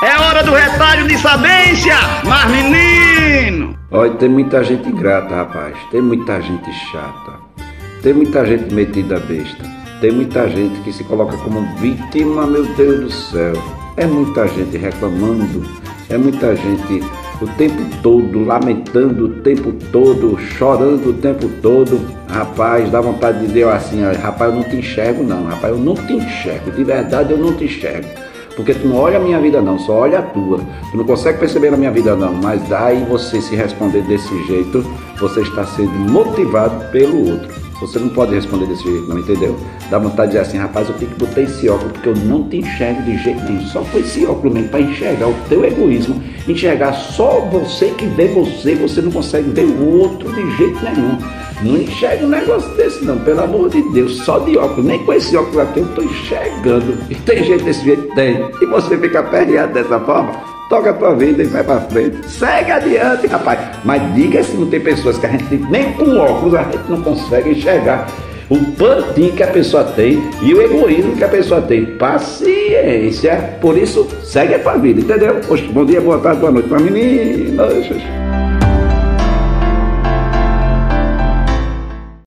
É hora do retalho de sabência, mas menino! Olha, tem muita gente grata, rapaz. Tem muita gente chata. Tem muita gente metida besta. Tem muita gente que se coloca como vítima, meu Deus do céu. É muita gente reclamando. É muita gente o tempo todo, lamentando o tempo todo, chorando o tempo todo. Rapaz, dá vontade de dizer assim, rapaz, eu não te enxergo não, rapaz, eu não te enxergo, de verdade eu não te enxergo. Porque tu não olha a minha vida não, só olha a tua. Tu não consegue perceber a minha vida não, mas daí você se responder desse jeito, você está sendo motivado pelo outro. Você não pode responder desse jeito, não entendeu? Dá vontade de dizer assim, rapaz, eu tenho que botar esse óculos porque eu não te enxergo de jeito nenhum. Só foi esse óculos mesmo para enxergar o teu egoísmo, enxergar só você que vê você, você não consegue ver o outro de jeito nenhum. Não enxerga um negócio desse não, pelo amor de Deus, só de óculos, nem com esse óculos aqui eu estou enxergando. E tem jeito desse jeito? Tem. E você fica perreado dessa forma? toca a tua vida e vai para frente. Segue adiante, rapaz. Mas diga se não tem pessoas que a gente nem com óculos a gente não consegue enxergar o pantinho que a pessoa tem e o egoísmo que a pessoa tem. Paciência. Por isso, segue a tua vida, entendeu? Bom dia, boa tarde, boa noite para meninas.